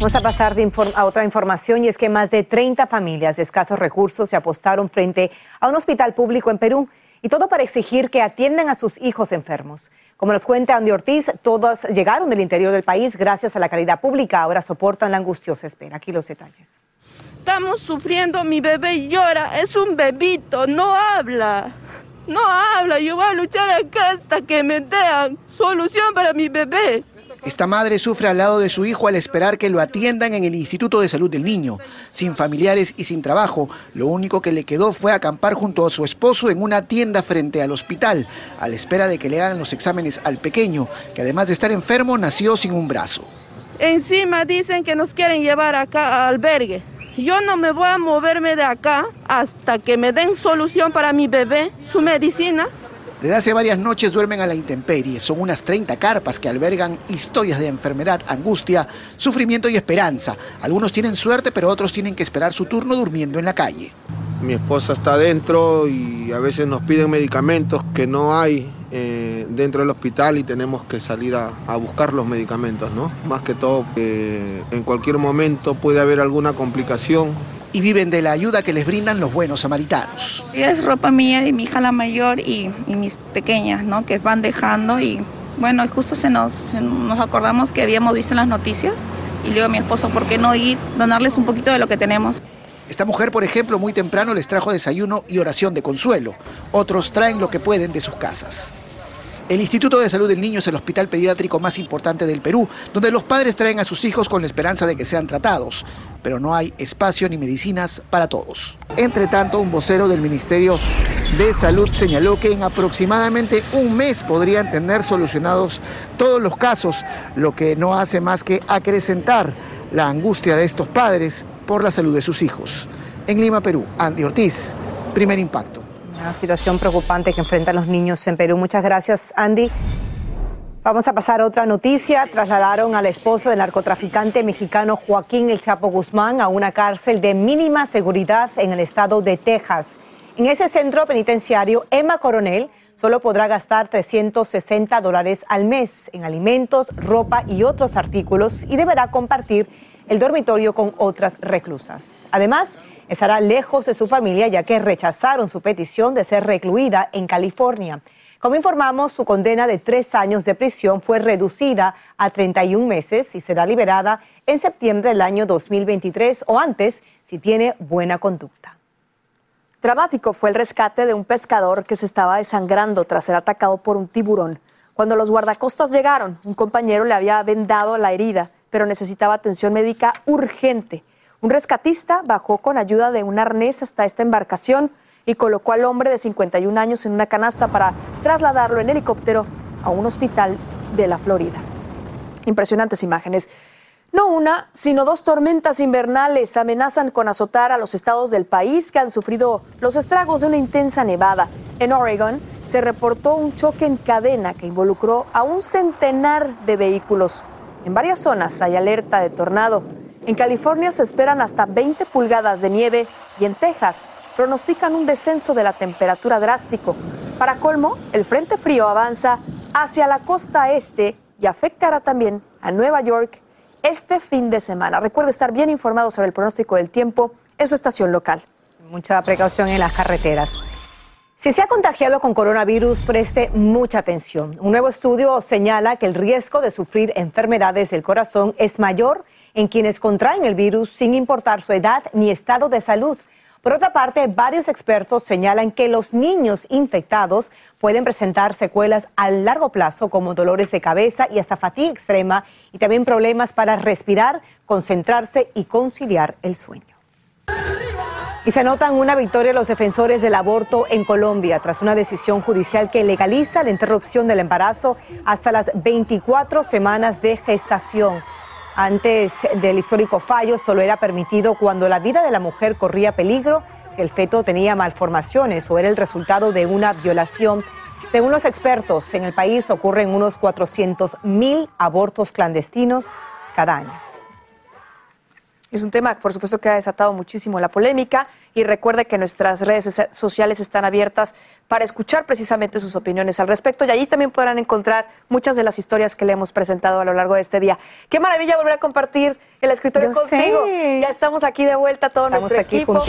Vamos a pasar de a otra información y es que más de 30 familias de escasos recursos se apostaron frente a un hospital público en Perú y todo para exigir que atiendan a sus hijos enfermos. Como nos cuenta Andy Ortiz, todas llegaron del interior del país gracias a la calidad pública, ahora soportan la angustiosa espera. Aquí los detalles. Estamos sufriendo, mi bebé llora, es un bebito, no habla. No habla, yo voy a luchar acá hasta que me den solución para mi bebé. Esta madre sufre al lado de su hijo al esperar que lo atiendan en el Instituto de Salud del Niño. Sin familiares y sin trabajo, lo único que le quedó fue acampar junto a su esposo en una tienda frente al hospital, a la espera de que le hagan los exámenes al pequeño, que además de estar enfermo, nació sin un brazo. Encima dicen que nos quieren llevar acá al albergue. Yo no me voy a moverme de acá hasta que me den solución para mi bebé, su medicina desde hace varias noches duermen a la intemperie. Son unas 30 carpas que albergan historias de enfermedad, angustia, sufrimiento y esperanza. Algunos tienen suerte, pero otros tienen que esperar su turno durmiendo en la calle. Mi esposa está dentro y a veces nos piden medicamentos que no hay eh, dentro del hospital y tenemos que salir a, buscar los medicamentos, ¿no? Más que todo, que en cualquier momento puede haber alguna complicación y viven de la ayuda que les brindan los buenos samaritanos. Es ropa mía y mi hija la mayor y, y mis pequeñas, ¿no? Que van dejando y bueno, justo se nos, nos acordamos que habíamos visto en las noticias y le digo a mi esposo, ¿por qué no ir, donarles un poquito de lo que tenemos? Esta mujer, por ejemplo, muy temprano les trajo desayuno y oración de consuelo. Otros traen lo que pueden de sus casas. El Instituto de Salud del Niño es el hospital pediátrico más importante del Perú, donde los padres traen a sus hijos con la esperanza de que sean tratados, pero no hay espacio ni medicinas para todos. Entre tanto, un vocero del Ministerio de Salud señaló que en aproximadamente un mes podrían tener solucionados todos los casos, lo que no hace más que acrecentar la angustia de estos padres por la salud de sus hijos. En Lima, Perú, Andy Ortiz, primer impacto. Una situación preocupante que enfrentan los niños en Perú. Muchas gracias, Andy. Vamos a pasar a otra noticia. Trasladaron al esposo del narcotraficante mexicano Joaquín El Chapo Guzmán a una cárcel de mínima seguridad en el estado de Texas. En ese centro penitenciario, Emma Coronel solo podrá gastar 360 dólares al mes en alimentos, ropa y otros artículos y deberá compartir el dormitorio con otras reclusas. Además, estará lejos de su familia ya que rechazaron su petición de ser recluida en California. Como informamos, su condena de tres años de prisión fue reducida a 31 meses y será liberada en septiembre del año 2023 o antes si tiene buena conducta. Dramático fue el rescate de un pescador que se estaba desangrando tras ser atacado por un tiburón. Cuando los guardacostas llegaron, un compañero le había vendado la herida, pero necesitaba atención médica urgente. Un rescatista bajó con ayuda de un arnés hasta esta embarcación y colocó al hombre de 51 años en una canasta para trasladarlo en helicóptero a un hospital de la Florida. Impresionantes imágenes. No una, sino dos tormentas invernales amenazan con azotar a los estados del país que han sufrido los estragos de una intensa nevada. En Oregon se reportó un choque en cadena que involucró a un centenar de vehículos. En varias zonas hay alerta de tornado. En California se esperan hasta 20 pulgadas de nieve y en Texas pronostican un descenso de la temperatura drástico. Para colmo, el Frente Frío avanza hacia la costa este y afectará también a Nueva York este fin de semana. Recuerde estar bien informado sobre el pronóstico del tiempo en su estación local. Mucha precaución en las carreteras. Si se ha contagiado con coronavirus, preste mucha atención. Un nuevo estudio señala que el riesgo de sufrir enfermedades del corazón es mayor en quienes contraen el virus sin importar su edad ni estado de salud. Por otra parte, varios expertos señalan que los niños infectados pueden presentar secuelas a largo plazo como dolores de cabeza y hasta fatiga extrema y también problemas para respirar, concentrarse y conciliar el sueño. Y se anotan una victoria los defensores del aborto en Colombia tras una decisión judicial que legaliza la interrupción del embarazo hasta las 24 semanas de gestación. Antes del histórico fallo, solo era permitido cuando la vida de la mujer corría peligro, si el feto tenía malformaciones o era el resultado de una violación. Según los expertos, en el país ocurren unos 400 mil abortos clandestinos cada año. Es un tema, por supuesto, que ha desatado muchísimo la polémica y recuerde que nuestras redes sociales están abiertas para escuchar precisamente sus opiniones al respecto y allí también podrán encontrar muchas de las historias que le hemos presentado a lo largo de este día. Qué maravilla volver a compartir el escritorio contigo. Ya estamos aquí de vuelta, todo nuestro equipo.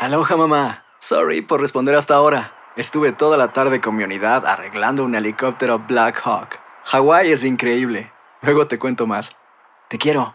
Aloha, mamá. Sorry por responder hasta ahora. Estuve toda la tarde con mi unidad arreglando un helicóptero Black Hawk. Hawái es increíble. Luego te cuento más. Te quiero.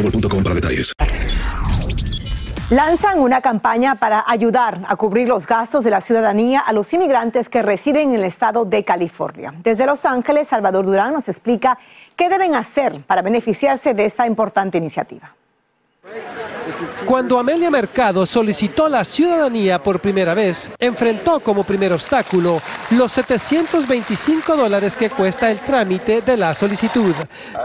detalles. Lanzan una campaña para ayudar a cubrir los gastos de la ciudadanía a los inmigrantes que residen en el estado de California. Desde Los Ángeles, Salvador Durán nos explica qué deben hacer para beneficiarse de esta importante iniciativa. Cuando Amelia Mercado solicitó la ciudadanía por primera vez, enfrentó como primer obstáculo los 725 dólares que cuesta el trámite de la solicitud.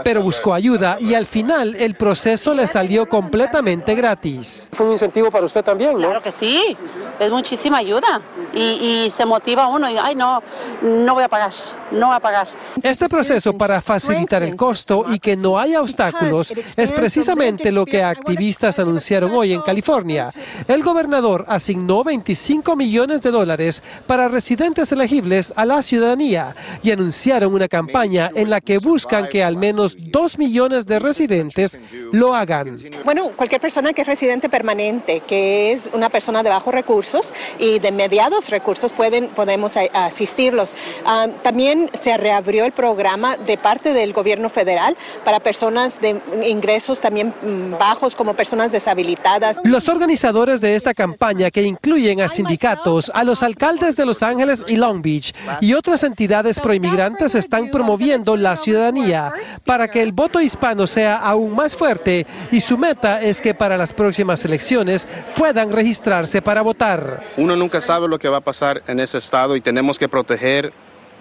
Pero buscó ayuda y al final el proceso le salió completamente gratis. Fue un incentivo para usted también, ¿no? Claro que sí, es muchísima ayuda y, y se motiva uno y, ay, no, no voy a pagar, no voy a pagar. Este proceso para facilitar el costo y que no haya obstáculos es precisamente lo que activistas anunciaron hoy en California. El gobernador asignó 25 millones de dólares para residentes elegibles a la ciudadanía y anunciaron una campaña en la que buscan que al menos 2 millones de residentes lo hagan. Bueno, cualquier persona que es residente permanente, que es una persona de bajos recursos y de mediados recursos, pueden, podemos asistirlos. Ah, también se reabrió el programa de parte del gobierno federal para personas de ingresos también mm, bajos como personas deshabilitadas. Los organizadores de esta campaña, que incluyen a sindicatos, a los alcaldes de Los Ángeles y Long Beach y otras entidades proinmigrantes, están promoviendo la ciudadanía para que el voto hispano sea aún más fuerte y su meta es que para las próximas elecciones puedan registrarse para votar. Uno nunca sabe lo que va a pasar en ese estado y tenemos que proteger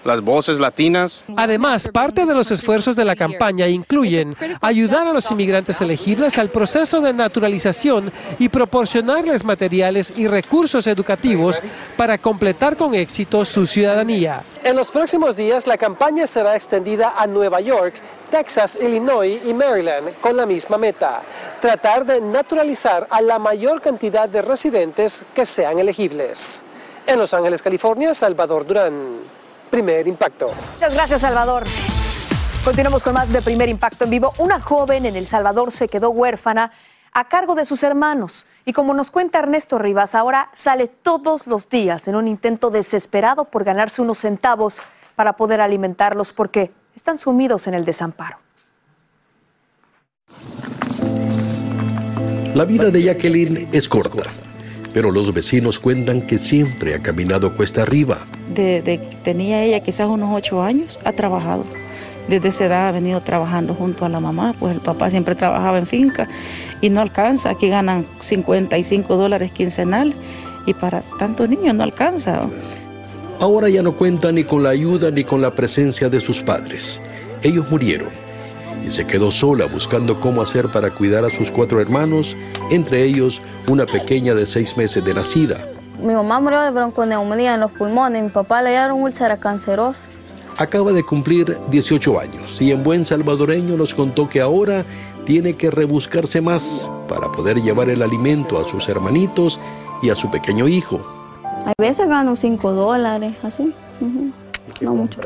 las voces latinas. Además, parte de los esfuerzos de la campaña incluyen ayudar a los inmigrantes elegibles al proceso de naturalización y proporcionarles materiales y recursos educativos para completar con éxito su ciudadanía. En los próximos días, la campaña será extendida a Nueva York, Texas, Illinois y Maryland con la misma meta, tratar de naturalizar a la mayor cantidad de residentes que sean elegibles. En Los Ángeles, California, Salvador Durán primer impacto. Muchas gracias, Salvador. Continuamos con más de Primer Impacto en Vivo. Una joven en El Salvador se quedó huérfana a cargo de sus hermanos. Y como nos cuenta Ernesto Rivas, ahora sale todos los días en un intento desesperado por ganarse unos centavos para poder alimentarlos porque están sumidos en el desamparo. La vida de Jacqueline es corta, pero los vecinos cuentan que siempre ha caminado cuesta arriba. Desde que tenía ella quizás unos ocho años, ha trabajado. Desde esa edad ha venido trabajando junto a la mamá, pues el papá siempre trabajaba en finca y no alcanza. Aquí ganan 55 dólares quincenal y para tantos niños no alcanza. Ahora ya no cuenta ni con la ayuda ni con la presencia de sus padres. Ellos murieron y se quedó sola buscando cómo hacer para cuidar a sus cuatro hermanos, entre ellos una pequeña de seis meses de nacida. Mi mamá murió de bronconeumonía en los pulmones, mi papá le dieron úlcera cancerosa. Acaba de cumplir 18 años y en buen salvadoreño nos contó que ahora tiene que rebuscarse más para poder llevar el alimento a sus hermanitos y a su pequeño hijo. A veces gano 5 dólares, así. No mucho.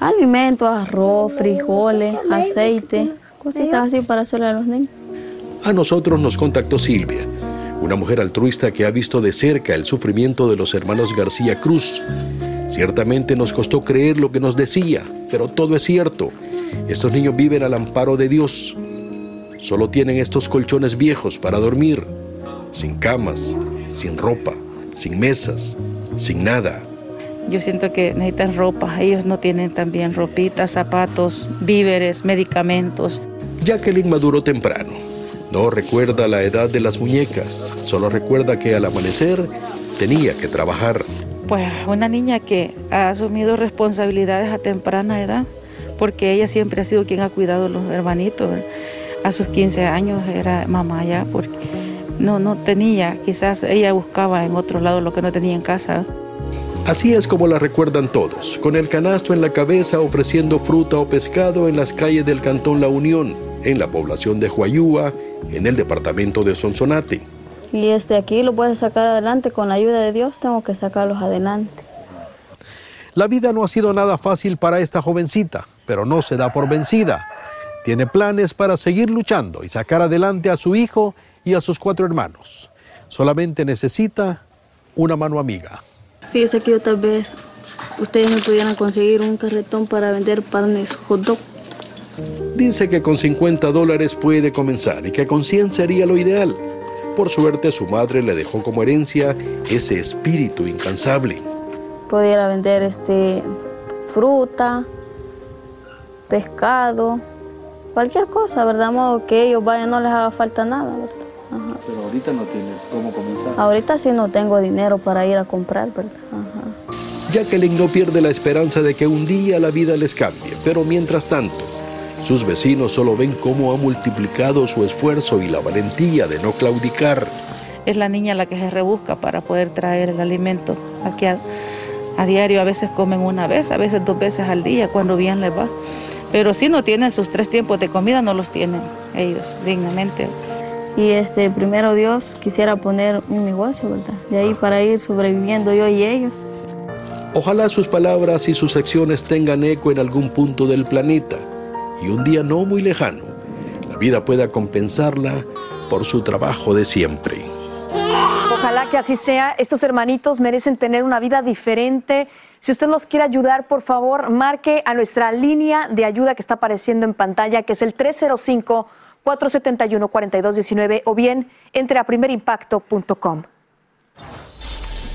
Alimentos, arroz, frijoles, aceite, cositas así para hacerle a los niños. A nosotros nos contactó Silvia, una mujer altruista que ha visto de cerca el sufrimiento de los hermanos García Cruz. Ciertamente nos costó creer lo que nos decía, pero todo es cierto. Estos niños viven al amparo de Dios. Solo tienen estos colchones viejos para dormir, sin camas, sin ropa, sin mesas, sin nada. Yo siento que necesitan ropa, ellos no tienen también ropitas, zapatos, víveres, medicamentos. Jacqueline maduró temprano. No recuerda la edad de las muñecas, solo recuerda que al amanecer tenía que trabajar. Pues una niña que ha asumido responsabilidades a temprana edad, porque ella siempre ha sido quien ha cuidado a los hermanitos. A sus 15 años era mamá ya, porque no, no tenía, quizás ella buscaba en otro lado lo que no tenía en casa. Así es como la recuerdan todos, con el canasto en la cabeza ofreciendo fruta o pescado en las calles del Cantón La Unión, en la población de Huayúa, en el departamento de Sonsonate. Y este aquí lo puedes sacar adelante con la ayuda de Dios, tengo que sacarlos adelante. La vida no ha sido nada fácil para esta jovencita, pero no se da por vencida. Tiene planes para seguir luchando y sacar adelante a su hijo y a sus cuatro hermanos. Solamente necesita una mano amiga. Fíjese que yo tal vez ustedes me pudieran conseguir un carretón para vender panes hot dog. Dice que con 50 dólares puede comenzar y que con 100 sería lo ideal. Por suerte su madre le dejó como herencia ese espíritu incansable. Pudiera vender este fruta, pescado, cualquier cosa, ¿verdad? Modo que ellos vayan, no les haga falta nada, ¿verdad? Ajá. Pero ahorita no tienes cómo comenzar. Ahorita sí no tengo dinero para ir a comprar, ¿verdad? Ajá. Jacqueline no pierde la esperanza de que un día la vida les cambie, pero mientras tanto, sus vecinos solo ven cómo ha multiplicado su esfuerzo y la valentía de no claudicar. Es la niña la que se rebusca para poder traer el alimento aquí a, a diario. A veces comen una vez, a veces dos veces al día, cuando bien les va. Pero si no tienen sus tres tiempos de comida, no los tienen ellos dignamente. Y este, primero Dios quisiera poner un negocio, ¿verdad? De ahí para ir sobreviviendo yo y ellos. Ojalá sus palabras y sus acciones tengan eco en algún punto del planeta y un día no muy lejano, la vida pueda compensarla por su trabajo de siempre. Ojalá que así sea. Estos hermanitos merecen tener una vida diferente. Si usted los quiere ayudar, por favor, marque a nuestra línea de ayuda que está apareciendo en pantalla, que es el 305-471-4219, o bien entre a primerimpacto.com.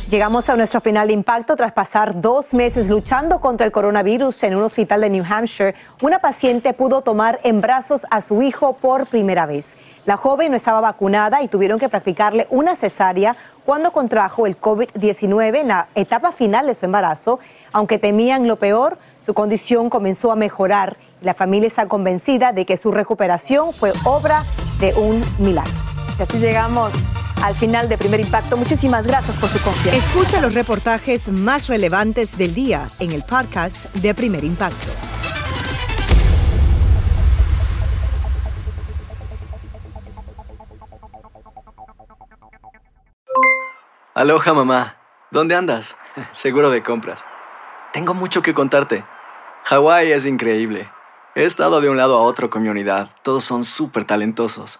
Llegamos a nuestro final de impacto tras pasar dos meses luchando contra el coronavirus en un hospital de New Hampshire. Una paciente pudo tomar en brazos a su hijo por primera vez. La joven no estaba vacunada y tuvieron que practicarle una cesárea cuando contrajo el COVID-19 en la etapa final de su embarazo. Aunque temían lo peor, su condición comenzó a mejorar la familia está convencida de que su recuperación fue obra de un milagro. Y así llegamos al final de Primer Impacto. Muchísimas gracias por su confianza. Escucha los reportajes más relevantes del día en el podcast de Primer Impacto. Aloha mamá, ¿dónde andas? Seguro de compras. Tengo mucho que contarte. Hawái es increíble. He estado de un lado a otro con mi unidad. Todos son súper talentosos.